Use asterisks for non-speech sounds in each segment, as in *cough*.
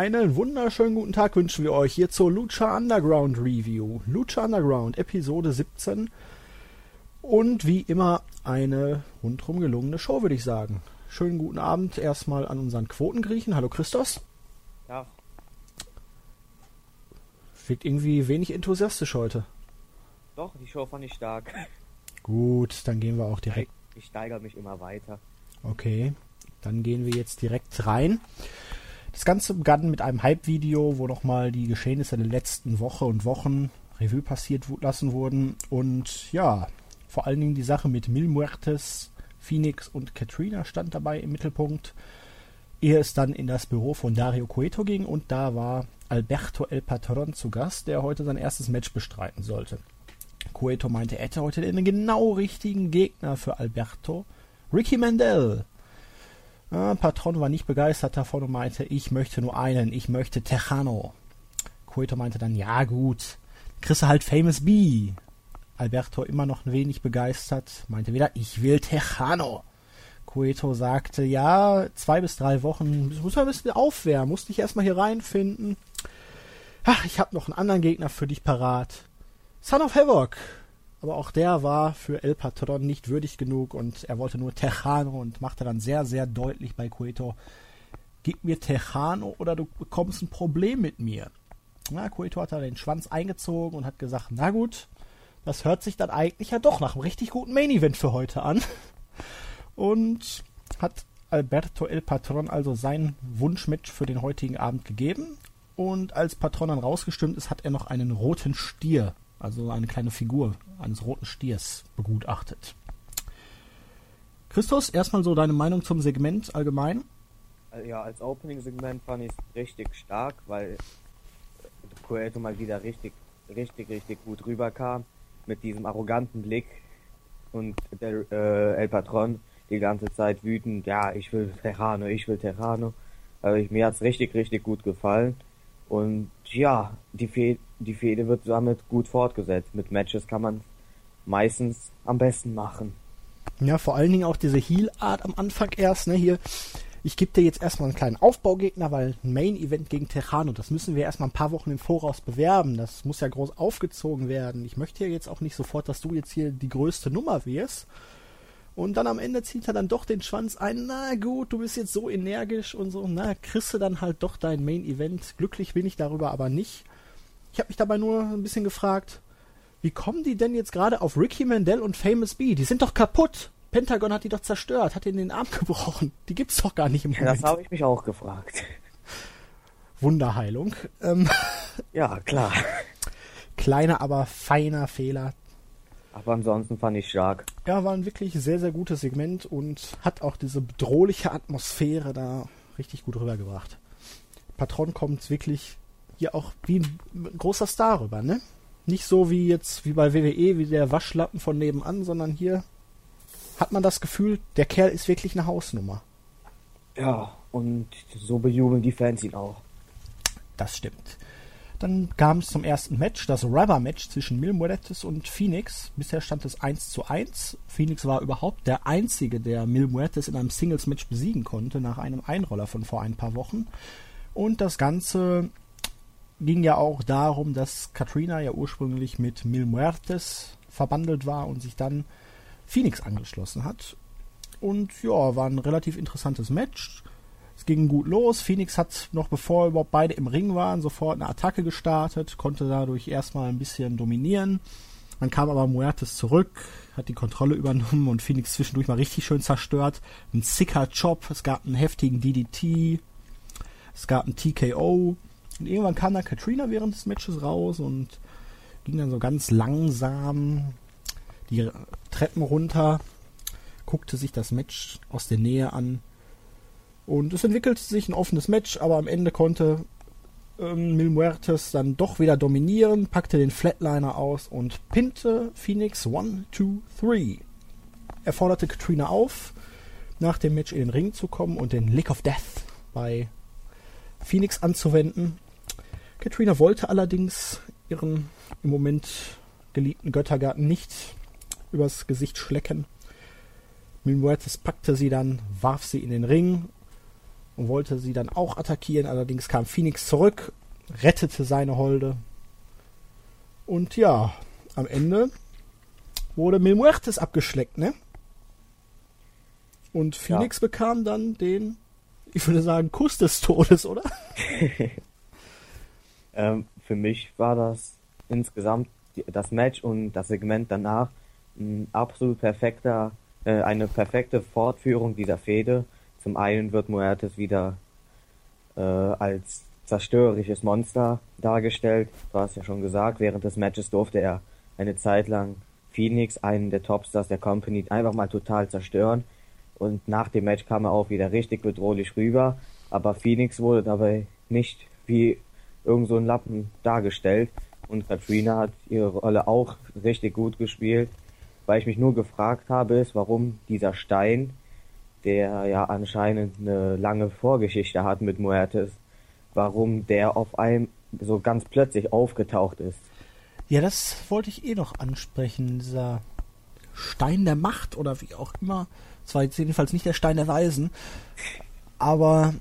Einen wunderschönen guten Tag wünschen wir euch hier zur Lucha Underground Review. Lucha Underground, Episode 17. Und wie immer eine rundherum gelungene Show, würde ich sagen. Schönen guten Abend erstmal an unseren Quotengriechen. Hallo Christos. Ja. Wirkt irgendwie wenig enthusiastisch heute. Doch, die Show fand ich stark. Gut, dann gehen wir auch direkt. Ich steigere mich immer weiter. Okay, dann gehen wir jetzt direkt rein. Das Ganze begann mit einem Hype-Video, wo nochmal die Geschehnisse der letzten Woche und Wochen Revue passiert lassen wurden. Und ja, vor allen Dingen die Sache mit Mil Muertes, Phoenix und Katrina stand dabei im Mittelpunkt. Ehe es dann in das Büro von Dario Cueto ging und da war Alberto El Patron zu Gast, der heute sein erstes Match bestreiten sollte. Cueto meinte, er hätte heute den genau richtigen Gegner für Alberto. Ricky Mandel. Äh, Patron war nicht begeistert davon und meinte, ich möchte nur einen, ich möchte Tejano. Cueto meinte dann, ja gut, kriegst du halt Famous B. Alberto immer noch ein wenig begeistert, meinte wieder, ich will Tejano. Cueto sagte, ja, zwei bis drei Wochen, muss man ein bisschen aufwärmen, muss dich erstmal hier reinfinden. Ach, ich habe noch einen anderen Gegner für dich parat. Son of Havoc. Aber auch der war für El Patron nicht würdig genug und er wollte nur Tejano und machte dann sehr, sehr deutlich bei Cueto, gib mir Tejano oder du bekommst ein Problem mit mir. Na, Cueto hat da den Schwanz eingezogen und hat gesagt, na gut, das hört sich dann eigentlich ja doch nach einem richtig guten Main Event für heute an. Und hat Alberto El Patron also sein Wunschmatch für den heutigen Abend gegeben. Und als Patron dann rausgestimmt ist, hat er noch einen roten Stier, also eine kleine Figur eines roten Stiers, begutachtet. Christus, erstmal so deine Meinung zum Segment allgemein? Ja, als Opening-Segment fand ich es richtig stark, weil Coelho mal wieder richtig, richtig, richtig gut rüberkam mit diesem arroganten Blick und der äh, El Patron die ganze Zeit wütend, ja, ich will Terrano, ich will Terrano. Also ich, mir hat's richtig, richtig gut gefallen. Und ja, die, Fe die Fehde wird damit gut fortgesetzt. Mit Matches kann man meistens am besten machen. Ja, vor allen Dingen auch diese Heal-Art am Anfang erst, ne, hier. Ich gebe dir jetzt erstmal einen kleinen Aufbaugegner, weil ein Main-Event gegen Terrano, das müssen wir erstmal ein paar Wochen im Voraus bewerben. Das muss ja groß aufgezogen werden. Ich möchte ja jetzt auch nicht sofort, dass du jetzt hier die größte Nummer wirst. Und dann am Ende zieht er dann doch den Schwanz ein. Na gut, du bist jetzt so energisch und so. Na, kriegst du dann halt doch dein Main Event. Glücklich bin ich darüber aber nicht. Ich habe mich dabei nur ein bisschen gefragt, wie kommen die denn jetzt gerade auf Ricky Mandel und Famous B? Die sind doch kaputt. Pentagon hat die doch zerstört, hat ihnen den Arm *laughs* gebrochen. Die gibt's doch gar nicht im Moment. Das habe ich mich auch gefragt. Wunderheilung. Ähm, *laughs* ja, klar. Kleiner, aber feiner Fehler. Aber ansonsten fand ich stark. Ja, war ein wirklich sehr, sehr gutes Segment und hat auch diese bedrohliche Atmosphäre da richtig gut rübergebracht. Patron kommt wirklich hier auch wie ein großer Star rüber, ne? Nicht so wie jetzt, wie bei WWE, wie der Waschlappen von nebenan, sondern hier hat man das Gefühl, der Kerl ist wirklich eine Hausnummer. Ja, und so bejubeln die Fans ihn auch. Das stimmt. Dann kam es zum ersten Match, das Rubber-Match zwischen Mil Muertes und Phoenix. Bisher stand es 1 zu 1. Phoenix war überhaupt der Einzige, der Mil Muertes in einem Singles-Match besiegen konnte, nach einem Einroller von vor ein paar Wochen. Und das Ganze ging ja auch darum, dass Katrina ja ursprünglich mit Mil Muertes verbandelt war und sich dann Phoenix angeschlossen hat. Und ja, war ein relativ interessantes Match. Es ging gut los. Phoenix hat noch bevor überhaupt beide im Ring waren, sofort eine Attacke gestartet, konnte dadurch erstmal ein bisschen dominieren. Dann kam aber Muertes zurück, hat die Kontrolle übernommen und Phoenix zwischendurch mal richtig schön zerstört. Ein sicker Chop, es gab einen heftigen DDT, es gab einen TKO. Und irgendwann kam dann Katrina während des Matches raus und ging dann so ganz langsam die Treppen runter, guckte sich das Match aus der Nähe an und es entwickelte sich ein offenes Match, aber am Ende konnte ähm, Mil Muertes dann doch wieder dominieren, packte den Flatliner aus und pinte Phoenix 1, 2, 3. Er forderte Katrina auf, nach dem Match in den Ring zu kommen und den Lick of Death bei Phoenix anzuwenden. Katrina wollte allerdings ihren im Moment geliebten Göttergarten nicht übers Gesicht schlecken. Mil Muertes packte sie dann, warf sie in den Ring und wollte sie dann auch attackieren. Allerdings kam Phoenix zurück, rettete seine Holde. Und ja, am Ende wurde Mil Muertes abgeschleckt, ne? Und Phoenix ja. bekam dann den, ich würde sagen, Kuss des Todes, oder? *laughs* ähm, für mich war das insgesamt das Match und das Segment danach ein absolut perfekter, äh, eine perfekte Fortführung dieser Fehde. Zum einen wird Muertes wieder äh, als zerstörerisches Monster dargestellt. Du hast ja schon gesagt, während des Matches durfte er eine Zeit lang Phoenix, einen der Topstars der Company, einfach mal total zerstören. Und nach dem Match kam er auch wieder richtig bedrohlich rüber. Aber Phoenix wurde dabei nicht wie irgend so ein Lappen dargestellt. Und Katrina hat ihre Rolle auch richtig gut gespielt. Weil ich mich nur gefragt habe, ist, warum dieser Stein, der ja anscheinend eine lange Vorgeschichte hat mit Muertes, warum der auf einem so ganz plötzlich aufgetaucht ist. Ja, das wollte ich eh noch ansprechen. Dieser Stein der Macht oder wie auch immer. Es war jetzt jedenfalls nicht der Stein der Weisen. Aber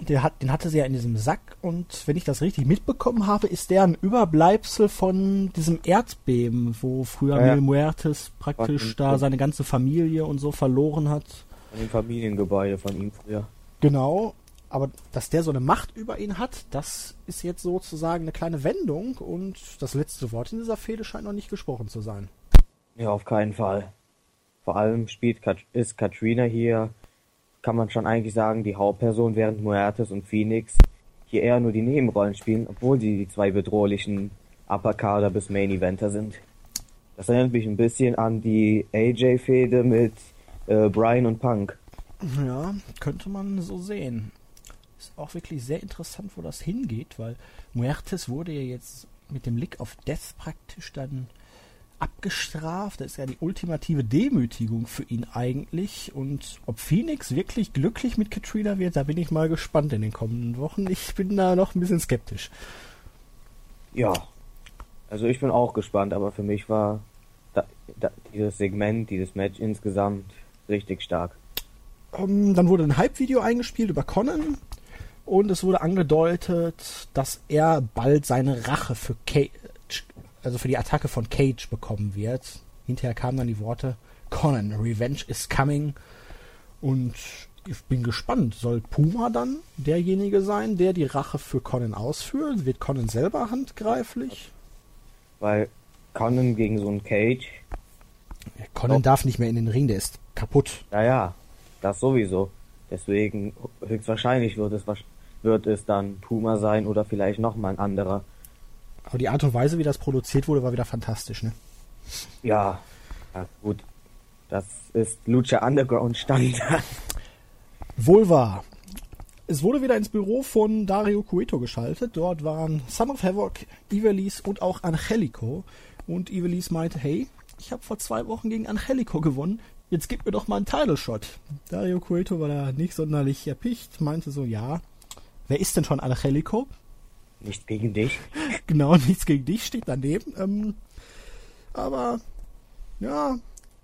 der hat, den hatte sie ja in diesem Sack und wenn ich das richtig mitbekommen habe, ist der ein Überbleibsel von diesem Erdbeben, wo früher ja, Mil Muertes praktisch da seine ganze Familie und so verloren hat. An dem Familiengebäude von ihm früher. Genau, aber dass der so eine Macht über ihn hat, das ist jetzt sozusagen eine kleine Wendung und das letzte Wort in dieser Fehde scheint noch nicht gesprochen zu sein. Ja, auf keinen Fall. Vor allem spielt ist Katrina hier, kann man schon eigentlich sagen, die Hauptperson, während Muertes und Phoenix hier eher nur die Nebenrollen spielen, obwohl sie die zwei bedrohlichen Upper Kader bis Main Eventer sind. Das erinnert mich ein bisschen an die AJ-Fehde mit äh, Brian und Punk. Ja, könnte man so sehen ist auch wirklich sehr interessant, wo das hingeht, weil Muertes wurde ja jetzt mit dem Lick of Death praktisch dann abgestraft. Das ist ja die ultimative Demütigung für ihn eigentlich. Und ob Phoenix wirklich glücklich mit Katrina wird, da bin ich mal gespannt in den kommenden Wochen. Ich bin da noch ein bisschen skeptisch. Ja, also ich bin auch gespannt, aber für mich war da, da, dieses Segment, dieses Match insgesamt richtig stark. Um, ähm, dann wurde ein Hype-Video eingespielt über Conan. Und es wurde angedeutet, dass er bald seine Rache für Cage, also für die Attacke von Cage bekommen wird. Hinterher kamen dann die Worte Conan, Revenge is coming. Und ich bin gespannt. Soll Puma dann derjenige sein, der die Rache für Conan ausführt? Wird Conan selber handgreiflich? Weil Conan gegen so einen Cage. Conan oh. darf nicht mehr in den Ring, der ist kaputt. Ja, ja, das sowieso. Deswegen höchstwahrscheinlich wird es wird es dann Puma sein oder vielleicht nochmal ein anderer. Aber die Art und Weise, wie das produziert wurde, war wieder fantastisch, ne? Ja, ja gut. Das ist Lucha Underground Standard. Wohl wahr. Es wurde wieder ins Büro von Dario Cueto geschaltet. Dort waren Son of Havoc, Ivelis und auch Angelico. Und Ivelis meinte, hey, ich habe vor zwei Wochen gegen Angelico gewonnen. Jetzt gib mir doch mal einen Title Shot. Dario Cueto war da nicht sonderlich erpicht, meinte so, ja, Wer ist denn schon Angelico? Nichts gegen dich. *laughs* genau, nichts gegen dich steht daneben. Ähm, aber ja,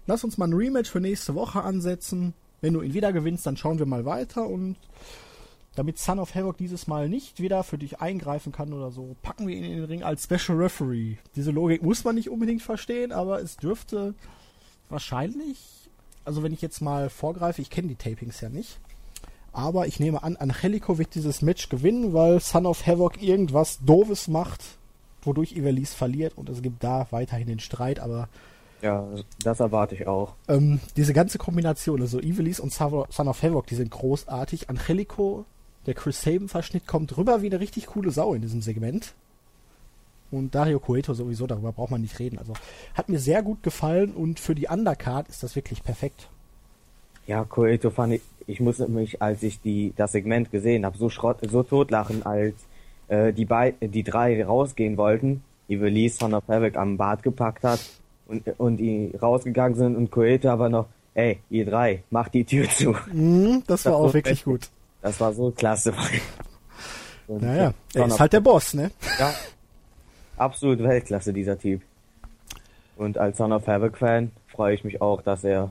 lass uns mal ein Rematch für nächste Woche ansetzen. Wenn du ihn wieder gewinnst, dann schauen wir mal weiter und damit Son of Havoc dieses Mal nicht wieder für dich eingreifen kann oder so, packen wir ihn in den Ring als Special Referee. Diese Logik muss man nicht unbedingt verstehen, aber es dürfte wahrscheinlich, also wenn ich jetzt mal vorgreife, ich kenne die Tapings ja nicht, aber ich nehme an, Angelico wird dieses Match gewinnen, weil Son of Havoc irgendwas Doofes macht, wodurch Ivelisse verliert und es gibt da weiterhin den Streit, aber. Ja, das erwarte ich auch. Ähm, diese ganze Kombination, also Ivelisse und Son of Havoc, die sind großartig. Angelico, der Chris Sabin-Verschnitt, kommt rüber wie eine richtig coole Sau in diesem Segment. Und Dario Cueto sowieso, darüber braucht man nicht reden. Also hat mir sehr gut gefallen und für die Undercard ist das wirklich perfekt. Ja, Coeto fand ich, ich muss mich, als ich die, das Segment gesehen habe, so Schrott, so totlachen, als äh, die, bei, die drei rausgehen wollten, die Release von der Fabric am Bart gepackt hat und, und die rausgegangen sind und Coeto aber noch, ey, ihr drei, macht die Tür zu. Mm, das, war auch wirklich gut. Das war so klasse. *laughs* Und naja, er ist halt der Boss, ne? Ja, absolut Weltklasse, dieser Typ. Und als Son of Havoc-Fan freue ich mich auch, dass er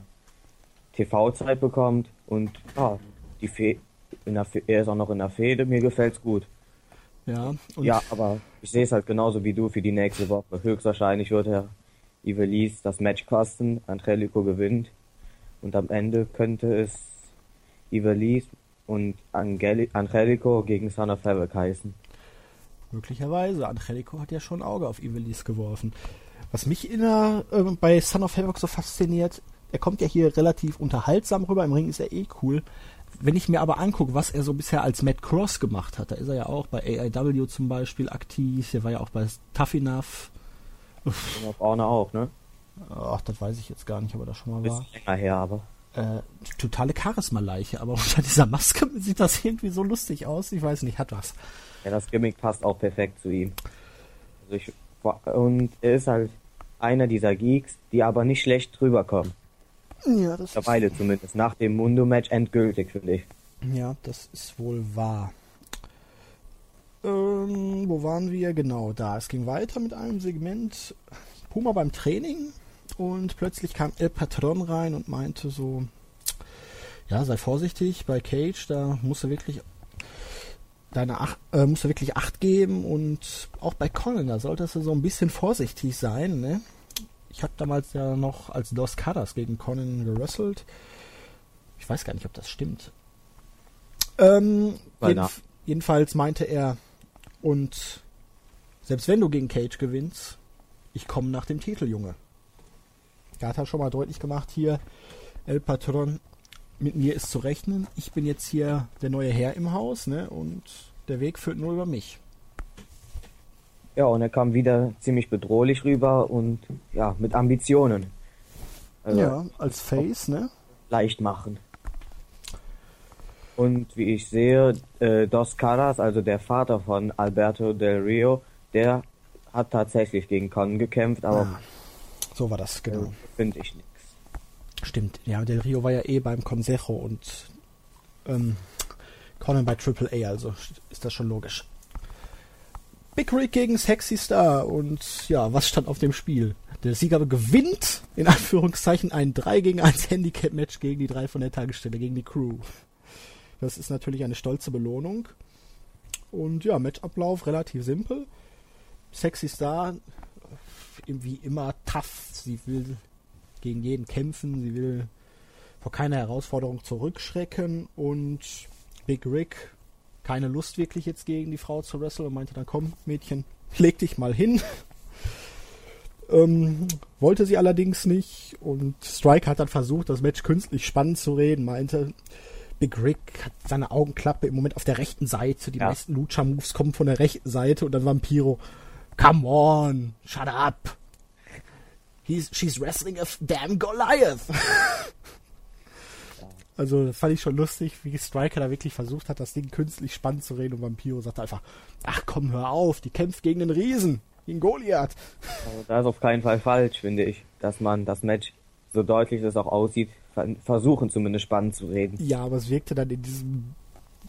TV-Zeit bekommt und ja, die, Fe in der, Fe- er ist auch noch in der Fehde, mir gefällt's gut. Ja, ja, aber ich sehe es halt genauso wie du für die nächste Woche. Höchstwahrscheinlich wird er Ivelis das Match kosten, Angelico gewinnt und am Ende könnte es Ivelis und Angeli Angelico gegen Son of Havoc heißen. möglicherweise. Angelico hat ja schon ein Auge auf Ivelis geworfen. Was mich in der, äh, bei Son of Havoc so fasziniert, er kommt ja hier relativ unterhaltsam rüber, im Ring ist er eh cool. Wenn ich mir aber angucke, was er so bisher als Matt Cross gemacht hat, da ist er ja auch bei AIW zum Beispiel aktiv, der war ja auch bei Tough Enough. Und auf Orne auch, ne? Ach, das weiß ich jetzt gar nicht, ob er da schon mal war. Ist länger her, aber. Äh, totale Charisma-Leiche, aber *laughs* unter dieser Maske sieht das irgendwie so lustig aus. Ich weiß nicht, hat was. Ja, das Gimmick passt auch perfekt zu ihm. Also ich, und er ist halt einer dieser Geeks, die aber nicht schlecht drüber kommen. Ja, das Mittlerweile zumindest. Nach dem Mundo-Match endgültig, finde ich. Ja, das ist wohl wahr. Ähm, wo waren wir? Genau, da. Es ging weiter mit einem Segment. Puma beim Training und plötzlich kam El Patron rein und meinte so, ja, sei vorsichtig bei Cage, da musst du wirklich deine Ach äh, musst du wirklich Acht geben und auch bei Conan, da solltest du so ein bisschen vorsichtig sein, ne? Ich habe damals ja noch als Dos Caras gegen Conan gewrestelt. Ich weiß gar nicht, ob das stimmt. Ähm, jedenf jedenfalls meinte er, und selbst wenn du gegen Cage gewinnst, ich komme nach dem Titel, Junge. Da hat er schon mal deutlich gemacht hier, El Patron, mit mir ist zu rechnen. Ich bin jetzt hier der neue Herr im Haus, ne? Und der Weg führt nur über mich. Ja, und er kam wieder ziemlich bedrohlich rüber und ja, mit Ambitionen. Also ja, als Face, ne? leicht machen. Und wie ich sehe, äh, Dos Caras, also der Vater von Alberto Del Rio, der hat tatsächlich gegen Con gekämpft, aber Ah, so war das, genau. äh, finde ich nix. Stimmt, ja, Del Rio war ja eh beim Consejo und ähm, Conan bei AAA, also ist das schon logisch. Big Rick gegen Sexy Star und ja, was stand auf dem Spiel? Der Sieger gewinnt, in Anführungszeichen, ein 3 gegen 1 Handicap-Match gegen die drei von der Tagesstelle, gegen die Crew. Das ist natürlich eine stolze Belohnung. Und ja, Matchablauf relativ simpel. Sexy Star, wie immer tough, sie will gegen jeden kämpfen, sie will vor keiner Herausforderung zurückschrecken und Big Rick keine Lust wirklich jetzt gegen die Frau zu wresteln und meinte dann komm Mädchen, leg dich mal hin. *laughs* ähm, wollte sie allerdings nicht und Strike hat dann versucht, das Match künstlich spannend zu reden, meinte Big Rick hat seine Augenklappe im Moment auf der rechten Seite, die Ja. meisten Lucha-Moves kommen von der rechten Seite und dann Vampiro, come on, shut up. He's, she's wrestling a damn Goliath. *laughs* Also das fand ich schon lustig, wie Striker da wirklich versucht hat, das Ding künstlich spannend zu reden und Vampiro sagte einfach, ach komm, hör auf, die kämpft gegen den Riesen, gegen Goliath. Also da ist auf keinen Fall falsch, finde ich, dass man das Match, so deutlich es auch aussieht, ver versuchen zumindest spannend zu reden. Ja, aber es wirkte dann in diesem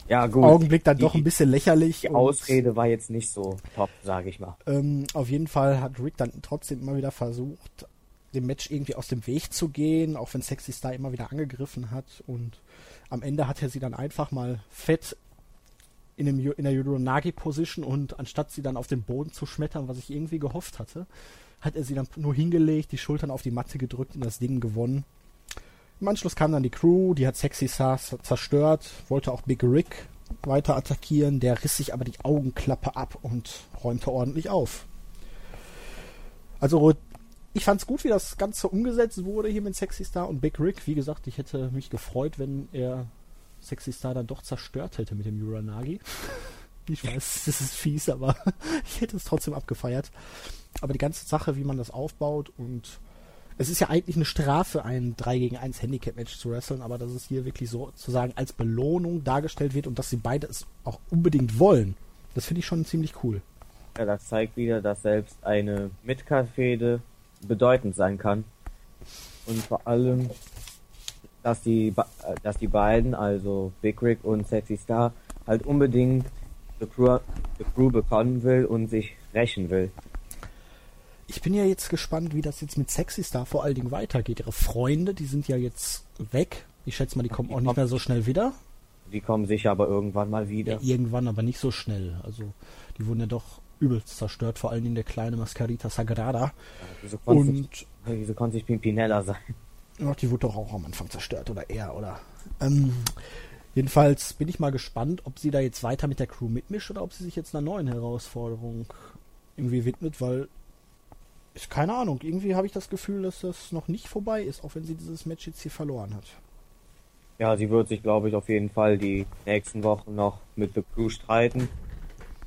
Ja, gut. Augenblick dann die, doch ein bisschen lächerlich. Die Ausrede war jetzt nicht so top, sage ich mal. Ähm, auf jeden Fall hat Rick dann trotzdem immer wieder versucht, dem Match irgendwie aus dem Weg zu gehen, auch wenn Sexy Star immer wieder angegriffen hat. Und am Ende hat er sie dann einfach mal fett in, dem, in der Yuronagi-Position und anstatt sie dann auf den Boden zu schmettern, was ich irgendwie gehofft hatte, hat er sie dann nur hingelegt, die Schultern auf die Matte gedrückt und das Ding gewonnen. Im Anschluss kam dann die Crew, die hat Sexy Star zerstört, wollte auch Big Rick weiter attackieren, der riss sich aber die Augenklappe ab und räumte ordentlich auf. Also ich fand's gut, wie das Ganze umgesetzt wurde hier mit Sexy Star und Big Rick. Wie gesagt, ich hätte mich gefreut, wenn er Sexy Star dann doch zerstört hätte mit dem Uranagi. Ich weiß, *laughs* das ist fies, aber *laughs* ich hätte es trotzdem abgefeiert. Aber die ganze Sache, wie man das aufbaut und es ist ja eigentlich eine Strafe, ein 3 gegen 1 Handicap-Match zu wresteln, aber dass es hier wirklich so sozusagen als Belohnung dargestellt wird und dass sie beide es auch unbedingt wollen, das finde ich schon ziemlich cool. Ja, das zeigt wieder, dass selbst eine Midcard-Fehde bedeutend sein kann. Und vor allem, dass die, äh, dass die beiden, also Big Rick und Sexy Star, halt unbedingt The Crew, The Crew bekommen will und sich rächen will. Ich bin ja jetzt gespannt, wie das jetzt mit Sexy Star vor allen Dingen weitergeht. Ihre Freunde, die sind ja jetzt weg. Ich schätze mal, die kommen auch nicht mehr so schnell wieder. Die kommen sicher aber irgendwann mal wieder. Ja, irgendwann, aber nicht so schnell. Also die wurden ja doch übelst zerstört, vor allen Dingen der kleine Mascarita Sagrada. Ja, wieso und wieso konnte sich Pimpinella sein? Ja, die wurde doch auch am Anfang zerstört oder er oder. Ähm, jedenfalls bin ich mal gespannt, ob sie da jetzt weiter mit der Crew mitmischt oder ob sie sich jetzt einer neuen Herausforderung irgendwie widmet, weil ist keine Ahnung. Irgendwie habe ich das Gefühl, dass das noch nicht vorbei ist, auch wenn sie dieses Match jetzt hier verloren hat. Ja, sie wird sich, glaube ich, auf jeden Fall die nächsten Wochen noch mit The Crew streiten.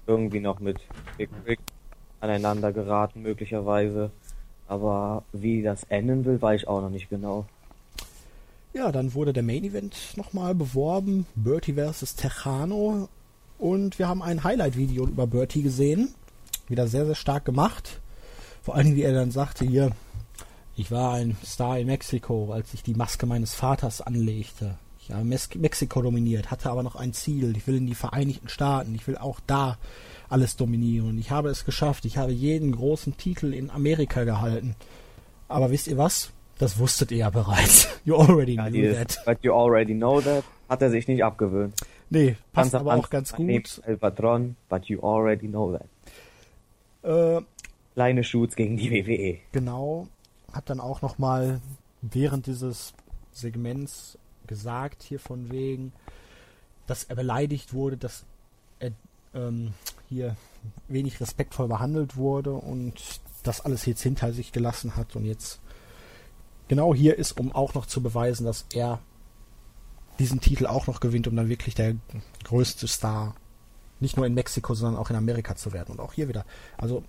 Irgendwie noch mit Big Rick aneinander geraten, möglicherweise. Aber wie das enden will, weiß ich auch noch nicht genau. Ja, dann wurde der Main Event nochmal beworben. Bertie vs. Tejano. Und wir haben ein Highlight-Video über Bertie gesehen. Wieder sehr, sehr stark gemacht. Vor allem, wie er dann sagte, hier, ich war ein Star in Mexiko, als ich die Maske meines Vaters anlegte. Habe Mexiko dominiert, hatte aber noch ein Ziel. Ich will in die Vereinigten Staaten. Ich will auch da alles dominieren. Ich habe es geschafft. Ich habe jeden großen Titel in Amerika gehalten. Aber wisst ihr was? Das wusstet ihr ja bereits. *laughs* You already ja, knew that. But you already know that. Hat er sich nicht abgewöhnt. Nee, passt Panzer, aber auch ganz gut. El Patron, but you already know that. Äh, Kleine Shoots gegen die WWE. Genau. Hat dann auch nochmal während dieses Segments gesagt, hier von wegen, dass er beleidigt wurde, dass er ähm, hier wenig respektvoll behandelt wurde und das alles jetzt hinter sich gelassen hat und jetzt genau hier ist, um auch noch zu beweisen, dass er diesen Titel auch noch gewinnt, um dann wirklich der größte Star nicht nur in Mexiko, sondern auch in Amerika zu werden. Und auch hier wieder. Also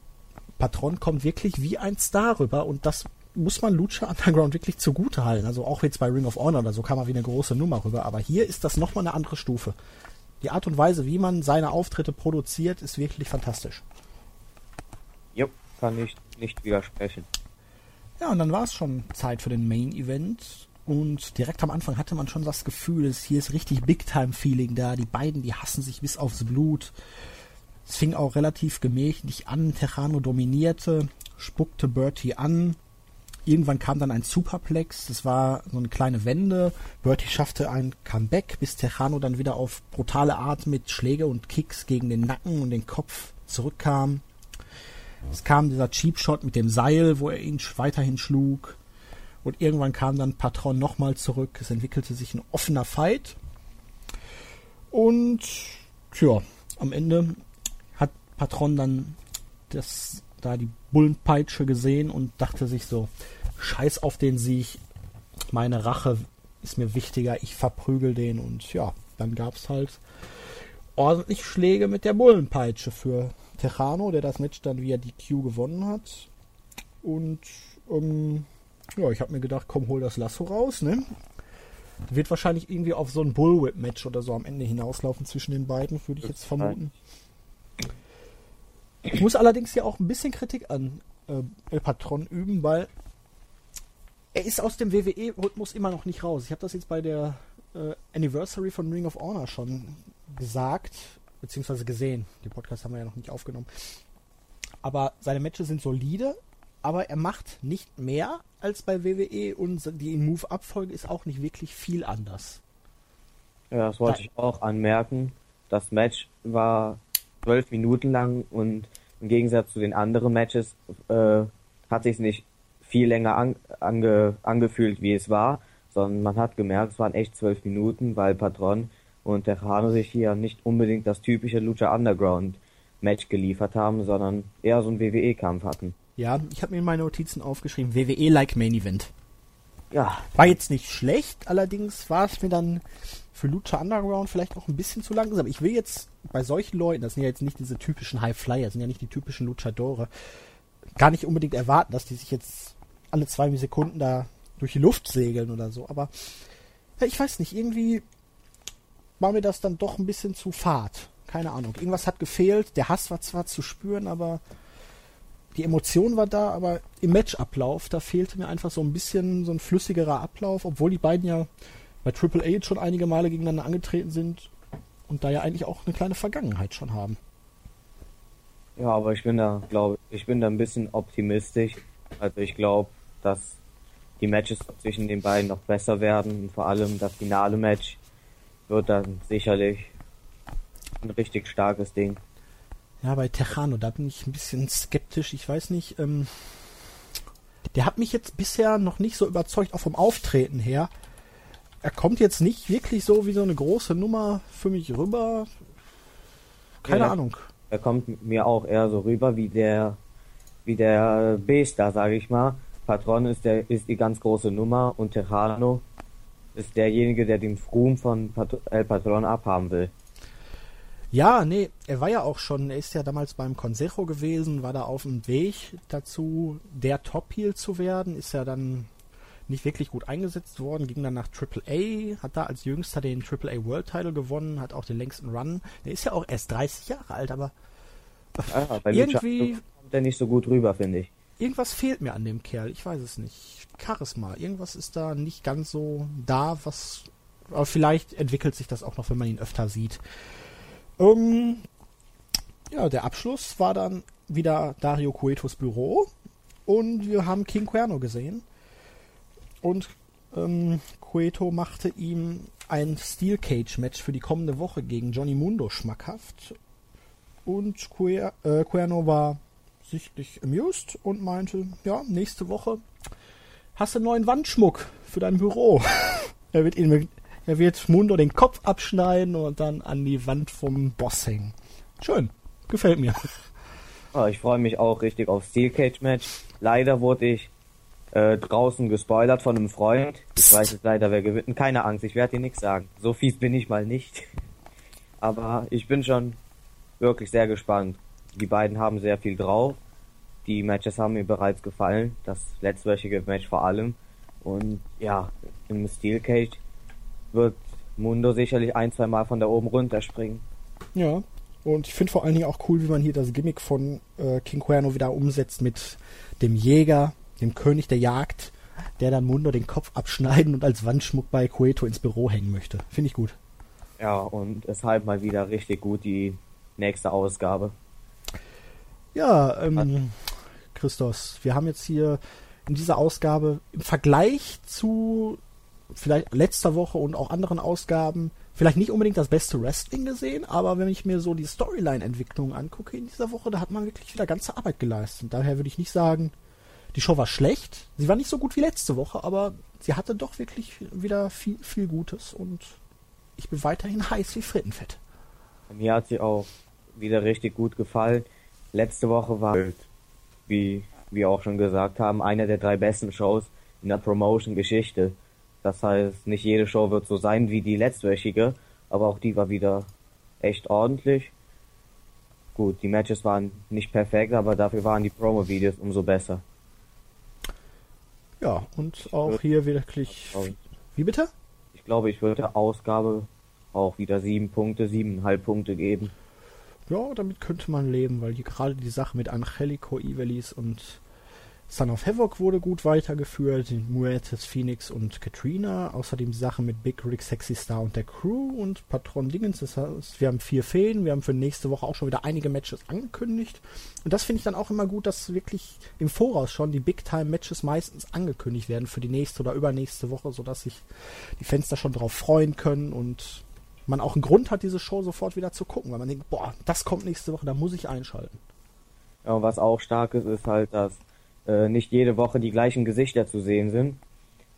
Patron kommt wirklich wie ein Star rüber und das muss man Lucha Underground wirklich zugute halten. Also auch jetzt bei Ring of Honor oder so kam er wie eine große Nummer rüber, aber hier ist das nochmal eine andere Stufe die Art und Weise, wie man seine Auftritte produziert, ist wirklich fantastisch. Jo, kann ich nicht widersprechen. Ja, und dann war es schon Zeit für den Main Event. Und direkt am Anfang hatte man schon das Gefühl, dass hier ist richtig Big-Time-Feeling da. Die beiden, die hassen sich bis aufs Blut. Es fing auch relativ gemächlich an. Tejano dominierte, spuckte Bertie an. Irgendwann kam dann ein Superplex, das war so eine kleine Wende. Bertie schaffte ein Comeback, bis Tejano dann wieder auf brutale Art mit Schläge und Kicks gegen den Nacken und den Kopf zurückkam. Es kam dieser Cheap Shot mit dem Seil, wo er ihn weiterhin schlug. Und irgendwann kam dann Patron nochmal zurück. Es entwickelte sich ein offener Fight. Und tja, am Ende hat Patron dann das da die Bullenpeitsche gesehen und dachte sich so, scheiß auf den Sieg, meine Rache ist mir wichtiger, ich verprügel den und ja, dann gab es halt ordentlich Schläge mit der Bullenpeitsche für Tejano, der das Match dann via DQ gewonnen hat. Und ähm, ja, ich habe mir gedacht, komm, hol das Lasso raus, ne? Wird wahrscheinlich irgendwie auf so ein Bullwhip-Match oder so am Ende hinauslaufen zwischen den beiden, würde ich jetzt vermuten. Ich muss allerdings ja auch ein bisschen Kritik an äh, El Patron üben, weil er ist aus dem WWE-Rhythmus immer noch nicht raus. Ich habe das jetzt bei der äh, Anniversary von Ring of Honor schon gesagt, beziehungsweise gesehen. Den Podcast haben wir ja noch nicht aufgenommen. Aber seine Matches sind solide, aber er macht nicht mehr als bei WWE und die Move-Up-Folge ist auch nicht wirklich viel anders. Ja, das wollte da ich auch anmerken. Das Match war zwölf Minuten lang und im Gegensatz zu den anderen Matches äh, hat sich nicht viel länger an, ange, angefühlt, wie es war, sondern man hat gemerkt, es waren echt zwölf Minuten, weil Patron und Tejano sich hier nicht unbedingt das typische Lucha Underground Match geliefert haben, sondern eher so einen WWE-Kampf hatten. Ja, ich habe mir in meine Notizen aufgeschrieben, WWE-like Main Event. Ja. War jetzt nicht schlecht, allerdings war es mir dann für Lucha Underground vielleicht auch ein bisschen zu langsam. Ich will jetzt bei solchen Leuten, das sind ja jetzt nicht diese typischen High Flyer, sind ja nicht die typischen Luchadore, gar nicht unbedingt erwarten, dass die sich jetzt alle zwei Sekunden da durch die Luft segeln oder so. Aber ja, ich weiß nicht, irgendwie war mir das dann doch ein bisschen zu fad. Keine Ahnung. Irgendwas hat gefehlt. Der Hass war zwar zu spüren, aber die Emotion war da, aber im Matchablauf, da fehlte mir einfach so ein bisschen so ein flüssigerer Ablauf, obwohl die beiden ja bei Triple H schon einige Male gegeneinander angetreten sind und da ja eigentlich auch eine kleine Vergangenheit schon haben. Ja, aber ich bin da, glaube ich, bin da ein bisschen optimistisch. Also ich glaube, dass die Matches zwischen den beiden noch besser werden und vor allem das finale Match wird dann sicherlich ein richtig starkes Ding. Ja, bei Tejano, da bin ich ein bisschen skeptisch. Ich weiß nicht, ähm, der hat mich jetzt bisher noch nicht so überzeugt, auch vom Auftreten her. Er kommt jetzt nicht wirklich so wie so eine große Nummer für mich rüber. Keine Ja. Ahnung. Er kommt mir auch eher so rüber wie der wie der B-Star, sage ich mal. Patron ist der ist die ganz große Nummer und Tejano ist derjenige, der den Ruhm von Pat El Patron abhaben will. Ja, nee, er war ja auch schon, er ist ja damals beim Consejo gewesen, war da auf dem Weg dazu, der Top-Heel zu werden, ist ja dann nicht wirklich gut eingesetzt worden, ging dann nach AAA, hat da als jüngster den AAA World Title gewonnen, hat auch den längsten Run. Der ist ja auch erst 30 Jahre alt, aber bei Irgendwie- kommt er nicht so gut rüber, finde ich. irgendwas fehlt mir an dem Kerl, ich weiß es nicht. Charisma, irgendwas ist da nicht ganz so da, was, aber vielleicht entwickelt sich das auch noch, wenn man ihn öfter sieht. Ähm, ja, der Abschluss war dann wieder Dario Cuetos Büro und wir haben King Cuerno gesehen. Und ähm, Cueto machte ihm ein Steel Cage Match für die kommende Woche gegen Johnny Mundo schmackhaft. Und Cuer äh, Cuerno war sichtlich amused und meinte, ja, nächste Woche hast du einen neuen Wandschmuck für dein Büro. *laughs* er wird ihn, er wird Mundo den Kopf abschneiden und dann an die Wand vom Boss hängen. Schön. Gefällt mir. Ah, ich freue mich auch richtig auf Steel Cage Match. Leider wurde ich äh, draußen gespoilert von einem Freund. Ich weiß jetzt leider, wer gewinnt. Keine Angst, ich werde dir nichts sagen. So fies bin ich mal nicht. *laughs* Aber ich bin schon wirklich sehr gespannt. Die beiden haben sehr viel drauf. Die Matches haben mir bereits gefallen. Das letztwöchige Match vor allem. Und ja, im Steel Cage wird Mundo sicherlich ein, zwei Mal von da oben runterspringen. Ja. Und ich finde vor allen Dingen auch cool, wie man hier das Gimmick von äh, King Cuerno wieder umsetzt mit dem Jäger, dem König der Jagd, der dann Mundo den Kopf abschneiden und als Wandschmuck bei Cueto ins Büro hängen möchte. Finde ich gut. Ja, und deshalb mal wieder richtig gut die nächste Ausgabe. Ja, ähm, Christos, wir haben jetzt hier in dieser Ausgabe im Vergleich zu vielleicht letzter Woche und auch anderen Ausgaben vielleicht nicht unbedingt das beste Wrestling gesehen, aber wenn ich mir so die Storyline-Entwicklung angucke in dieser Woche, da hat man wirklich wieder ganze Arbeit geleistet. Daher würde ich nicht sagen, die Show war schlecht. Sie war nicht so gut wie letzte Woche, aber sie hatte doch wirklich wieder viel, viel Gutes und ich bin weiterhin heiß wie Frittenfett. Mir hat sie auch wieder richtig gut gefallen. Letzte Woche war, wie wir auch schon gesagt haben, eine der drei besten Shows in der Promotion-Geschichte. Das heißt, nicht jede Show wird so sein wie die letztwöchige, aber auch die war wieder echt ordentlich. Gut, die Matches waren nicht perfekt, aber dafür waren die Promo-Videos umso besser. Ja, und auch hier wirklich. Wie bitte? Ich glaube, ich würde der Ausgabe auch wieder sieben Punkte, siebeneinhalb Punkte geben. Ja, damit könnte man leben, weil hier gerade die Sache mit Angelico Ivelis und Son of Havoc wurde gut weitergeführt, Muertes, Phoenix und Katrina. Außerdem die Sache mit Big Rick, Sexy Star und der Crew und Patron Dingens. Das heißt, wir haben vier Fäden, wir haben für nächste Woche auch schon wieder einige Matches angekündigt. Und das finde ich dann auch immer gut, dass wirklich im Voraus schon die Big-Time-Matches meistens angekündigt werden für die nächste oder übernächste Woche, sodass sich die da schon drauf freuen können und man auch einen Grund hat, diese Show sofort wieder zu gucken, weil man denkt, boah, das kommt nächste Woche, da muss ich einschalten. Ja, und was auch stark ist, ist halt, dass äh, nicht jede Woche die gleichen Gesichter zu sehen sind.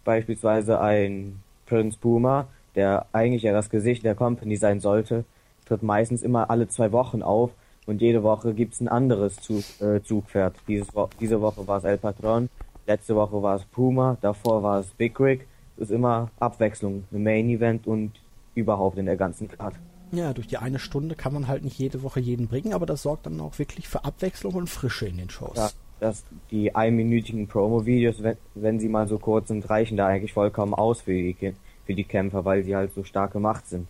Beispielsweise ein Prince Puma, der eigentlich ja das Gesicht der Company sein sollte, tritt meistens immer alle zwei Wochen auf und jede Woche gibt's ein anderes Zug, äh, Zugpferd. Dieses diese Woche war es El Patron, letzte Woche war es Puma, davor war es Big Rig. Es ist immer Abwechslung im Main Event und überhaupt in der ganzen Card. Ja, durch die eine Stunde kann man halt nicht jede Woche jeden bringen, aber das sorgt dann auch wirklich für Abwechslung und Frische in den Shows. Ja, dass die einminütigen Promo-Videos, wenn, wenn sie mal so kurz sind, reichen da eigentlich vollkommen aus für die, für die Kämpfer, weil sie halt so stark gemacht sind.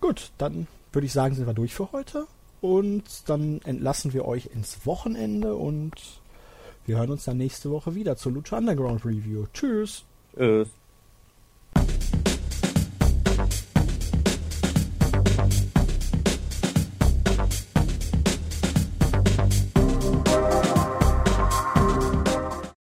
Gut, dann würde ich sagen, sind wir durch für heute und dann entlassen wir euch ins Wochenende und wir hören uns dann nächste Woche wieder zur Lucha Underground Review. Tschüss! Tschüss.